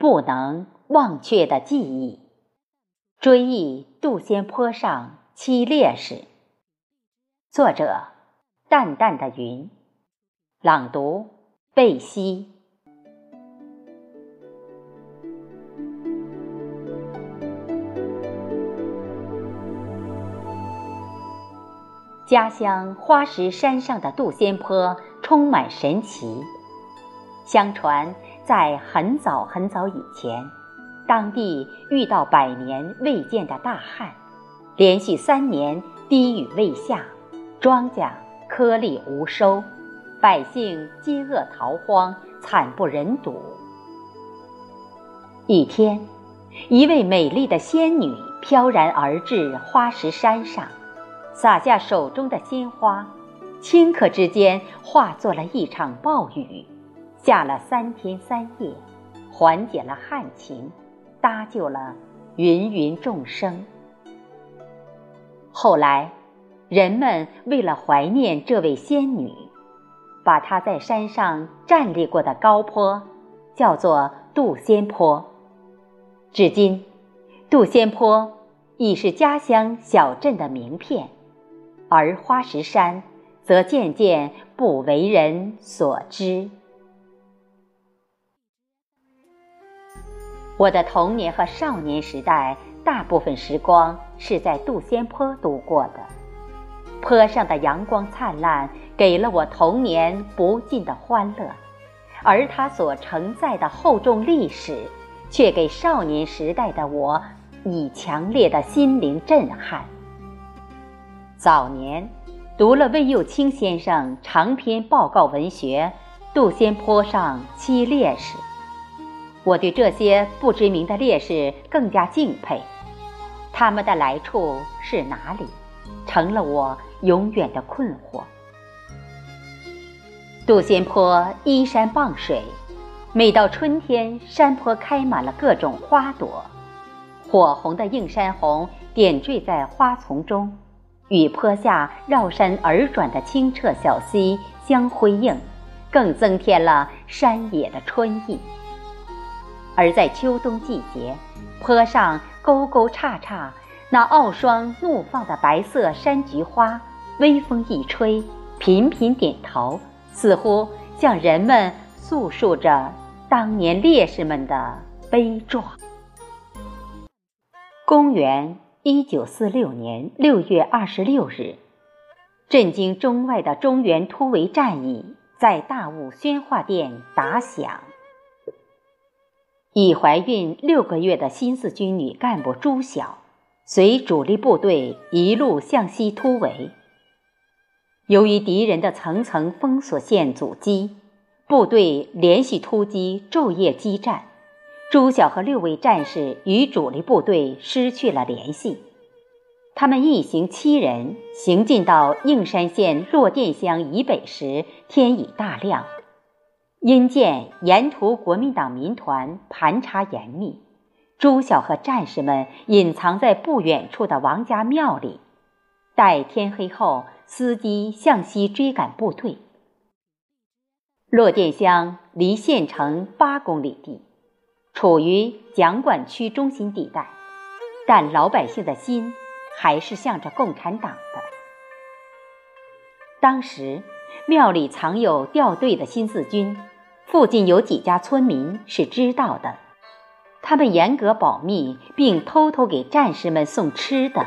不能忘却的记忆，追忆杜仙坡上七烈士。作者：淡淡的云。朗读：贝西。家乡花石山上的杜仙坡充满神奇。相传，在很早很早以前，当地遇到百年未见的大旱，连续三年滴雨未下，庄稼颗粒无收，百姓饥饿逃荒，惨不忍睹。一天，一位美丽的仙女飘然而至花石山上。撒下手中的鲜花，顷刻之间化作了一场暴雨，下了三天三夜，缓解了旱情，搭救了芸芸众生。后来，人们为了怀念这位仙女，把她在山上站立过的高坡叫做杜仙坡。至今，杜仙坡已是家乡小镇的名片。而花石山，则渐渐不为人所知。我的童年和少年时代，大部分时光是在杜仙坡度过的。坡上的阳光灿烂，给了我童年不尽的欢乐；而它所承载的厚重历史，却给少年时代的我以强烈的心灵震撼。早年读了魏又清先生长篇报告文学《杜仙坡上七烈士》，我对这些不知名的烈士更加敬佩。他们的来处是哪里，成了我永远的困惑。杜仙坡依山傍水，每到春天，山坡开满了各种花朵，火红的映山红点缀在花丛中。与坡下绕山而转的清澈小溪相辉映，更增添了山野的春意。而在秋冬季节，坡上沟沟叉叉那傲霜怒放的白色山菊花，微风一吹，频频点头，似乎向人们诉说着当年烈士们的悲壮。公元。一九四六年六月二十六日，震惊中外的中原突围战役在大悟宣化店打响。已怀孕六个月的新四军女干部朱晓，随主力部队一路向西突围。由于敌人的层层封锁线阻击，部队连续突击，昼夜激战。朱晓和六位战士与主力部队失去了联系，他们一行七人行进到应山县洛店乡以北时，天已大亮。因见沿途国民党民团盘查严密，朱晓和战士们隐藏在不远处的王家庙里，待天黑后，伺机向西追赶部队。洛店乡离县城八公里地。处于蒋管区中心地带，但老百姓的心还是向着共产党的。当时庙里藏有掉队的新四军，附近有几家村民是知道的，他们严格保密，并偷偷给战士们送吃的。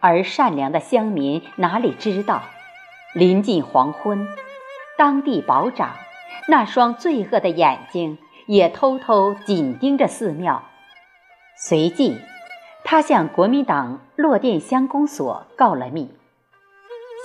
而善良的乡民哪里知道，临近黄昏，当地保长那双罪恶的眼睛。也偷偷紧盯着寺庙。随即，他向国民党洛店乡公所告了密。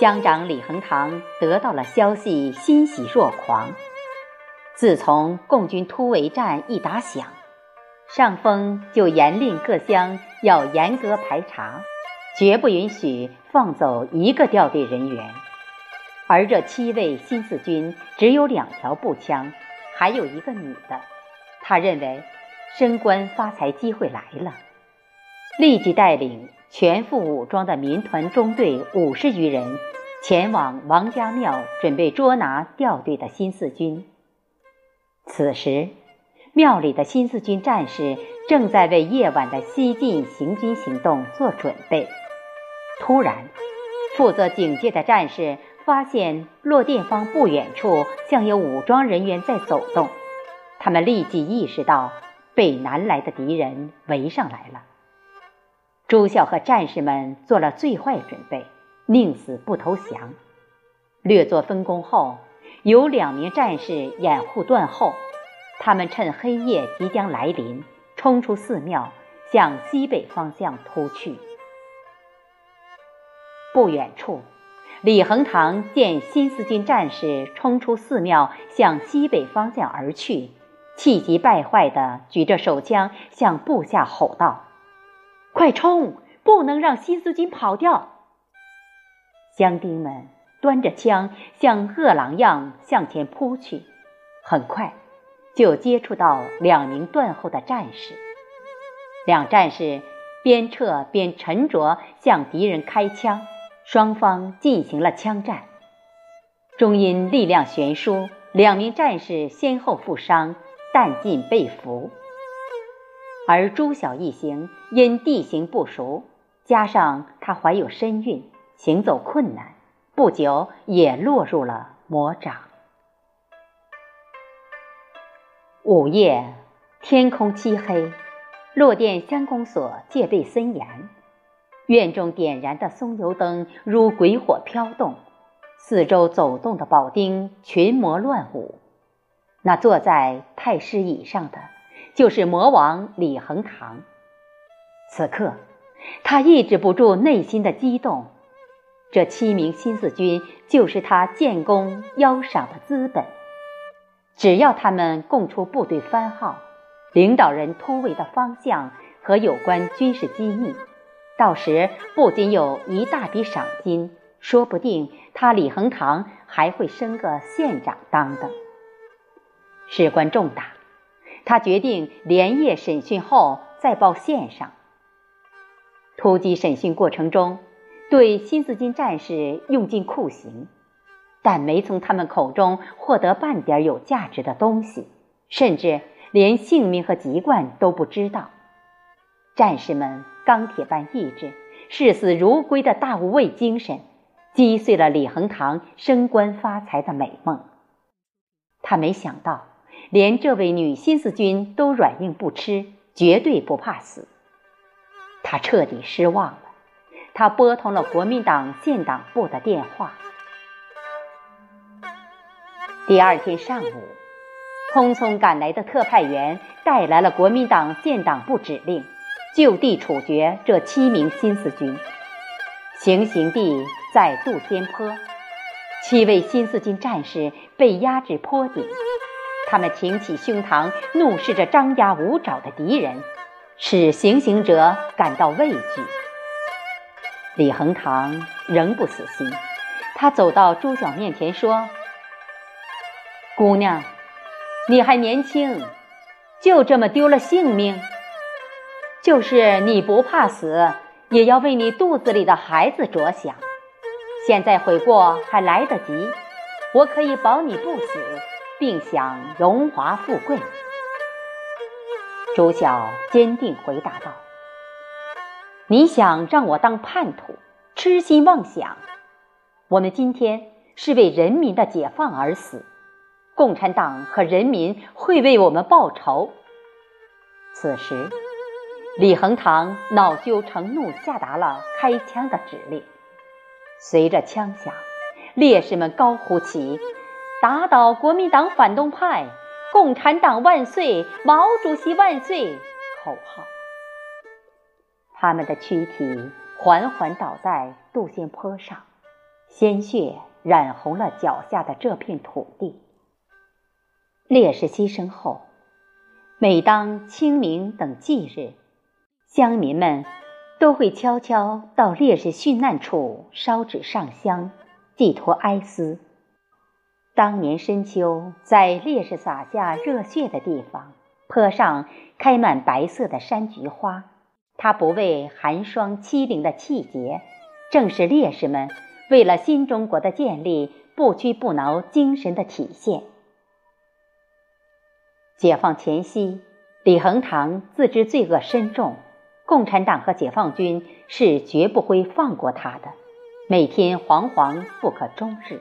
乡长李恒堂得到了消息，欣喜若狂。自从共军突围战一打响，上峰就严令各乡要严格排查，绝不允许放走一个掉队人员。而这七位新四军只有两条步枪，还有一个女的。他认为升官发财机会来了，立即带领全副武装的民团中队五十余人前往王家庙，准备捉拿掉队的新四军。此时，庙里的新四军战士正在为夜晚的西进行军行动做准备。突然，负责警戒的战士发现落殿方不远处像有武装人员在走动，他们立即意识到被南来的敌人围上来了。朱孝和战士们做了最坏准备，宁死不投降。略作分工后，有两名战士掩护断后。他们趁黑夜即将来临，冲出寺庙，向西北方向突去。不远处，李恒堂见新四军战士冲出寺庙，向西北方向而去，气急败坏地举着手枪向部下吼道：“快冲！不能让新四军跑掉！”乡丁们端着枪，像饿狼样向前扑去，很快。就接触到两名断后的战士，两战士边撤边沉着向敌人开枪，双方进行了枪战。终因力量悬殊，两名战士先后负伤，弹尽被俘。而朱晓一行因地形不熟，加上他怀有身孕，行走困难，不久也落入了魔掌。午夜，天空漆黑，落殿乡公所戒备森严。院中点燃的松油灯如鬼火飘动，四周走动的保丁群魔乱舞。那坐在太师椅上的，就是魔王李恒堂。此刻，他抑制不住内心的激动。这七名新四军，就是他建功邀赏的资本。只要他们供出部队番号、领导人突围的方向和有关军事机密，到时不仅有一大笔赏金，说不定他李恒堂还会升个县长当的。事关重大，他决定连夜审讯后再报县上。突击审讯过程中，对新四军战士用尽酷刑。但没从他们口中获得半点有价值的东西，甚至连姓名和籍贯都不知道。战士们钢铁般意志、视死如归的大无畏精神，击碎了李恒堂升官发财的美梦。他没想到，连这位女新四军都软硬不吃，绝对不怕死。他彻底失望了。他拨通了国民党建党部的电话。第二天上午，匆匆赶来的特派员带来了国民党建党部指令，就地处决这七名新四军。行刑地在杜仙坡，七位新四军战士被压至坡顶，他们挺起胸膛，怒视着张牙舞爪的敌人，使行刑者感到畏惧。李恒堂仍不死心，他走到朱晓面前说。姑娘，你还年轻，就这么丢了性命？就是你不怕死，也要为你肚子里的孩子着想。现在悔过还来得及，我可以保你不死，并享荣华富贵。朱晓坚定回答道：“你想让我当叛徒，痴心妄想。我们今天是为人民的解放而死。”共产党和人民会为我们报仇。此时，李恒堂恼羞成怒，下达了开枪的指令。随着枪响，烈士们高呼起“打倒国民党反动派，共产党万岁，毛主席万岁”口号。他们的躯体缓缓倒在杜仙坡上，鲜血染红了脚下的这片土地。烈士牺牲后，每当清明等忌日，乡民们都会悄悄到烈士殉难处烧纸上香，寄托哀思。当年深秋，在烈士洒下热血的地方，坡上开满白色的山菊花，它不畏寒霜凄凌的气节，正是烈士们为了新中国的建立不屈不挠精神的体现。解放前夕，李恒堂自知罪恶深重，共产党和解放军是绝不会放过他的，每天惶惶不可终日。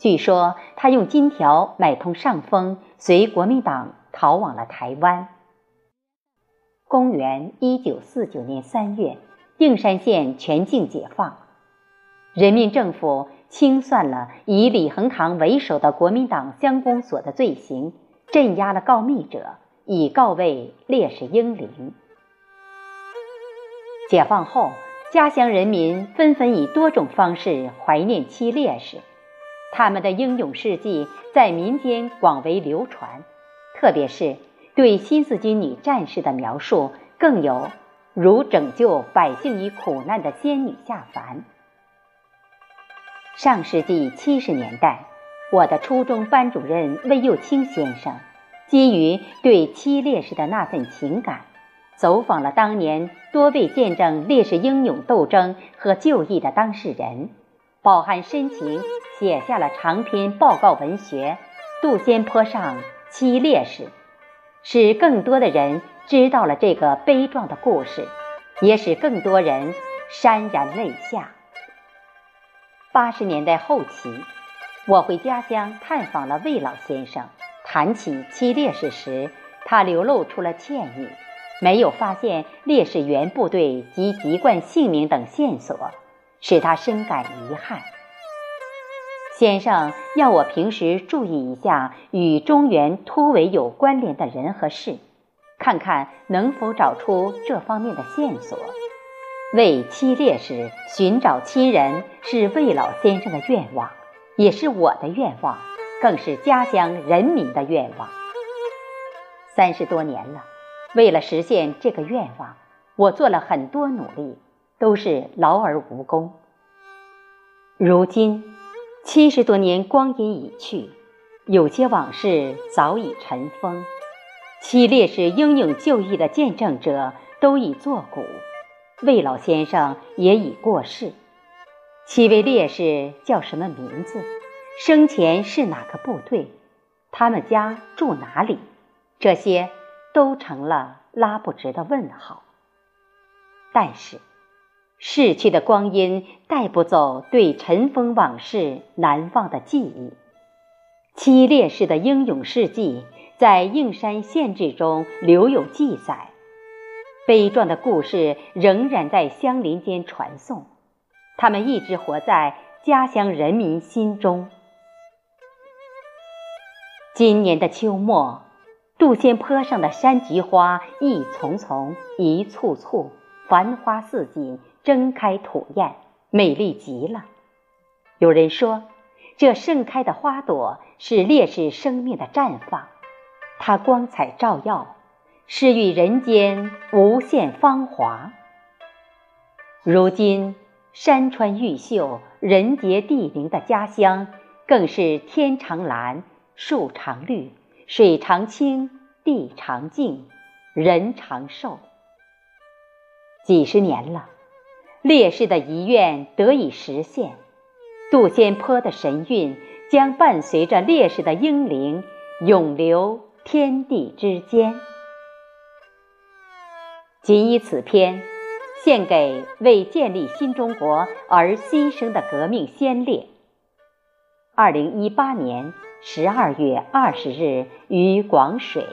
据说他用金条买通上峰，随国民党逃往了台湾。公元一九四九年三月，定山县全境解放，人民政府清算了以李恒堂为首的国民党乡公所的罪行，镇压了告密者，以告慰烈士英灵。解放后，家乡人民纷纷以多种方式怀念七烈士。他们的英勇事迹在民间广为流传，特别是对新四军女战士的描述，更有如拯救百姓于苦难的仙女下凡。上世纪七十年代，我的初中班主任魏幼清先生，基于对七烈士的那份情感，走访了当年多位见证烈士英勇斗争和就义的当事人。饱含深情，写下了长篇报告文学《杜仙坡上七烈士》，使更多的人知道了这个悲壮的故事，也使更多人潸然泪下。八十年代后期，我回家乡探访了魏老先生，谈起七烈士时，他流露出了歉意，没有发现烈士原部队及籍贯、姓名等线索。使他深感遗憾。先生要我平时注意一下与中原突围有关联的人和事，看看能否找出这方面的线索。为七烈士寻找亲人是魏老先生的愿望，也是我的愿望，更是家乡人民的愿望。三十多年了，为了实现这个愿望，我做了很多努力。都是劳而无功。如今七十多年光阴已去，有些往事早已尘封。七烈士英勇就义的见证者都已作古，魏老先生也已过世。七位烈士叫什么名字？生前是哪个部队？他们家住哪里？这些都成了拉不直的问号。但是。逝去的光阴带不走对尘封往事难忘的记忆，七烈士的英勇事迹在应山县志中留有记载，悲壮的故事仍然在乡邻间传颂，他们一直活在家乡人民心中。今年的秋末，杜仙坡上的山菊花一丛丛，一簇簇，繁花似锦。睁开吐艳，美丽极了。有人说，这盛开的花朵是烈士生命的绽放，它光彩照耀，是与人间无限芳华。如今山川毓秀、人杰地灵的家乡，更是天长蓝、树长绿、水长清、地长静、人长寿。几十年了。烈士的遗愿得以实现，杜仙坡的神韵将伴随着烈士的英灵永留天地之间。仅以此篇，献给为建立新中国而牺牲的革命先烈。二零一八年十二月二十日于广水。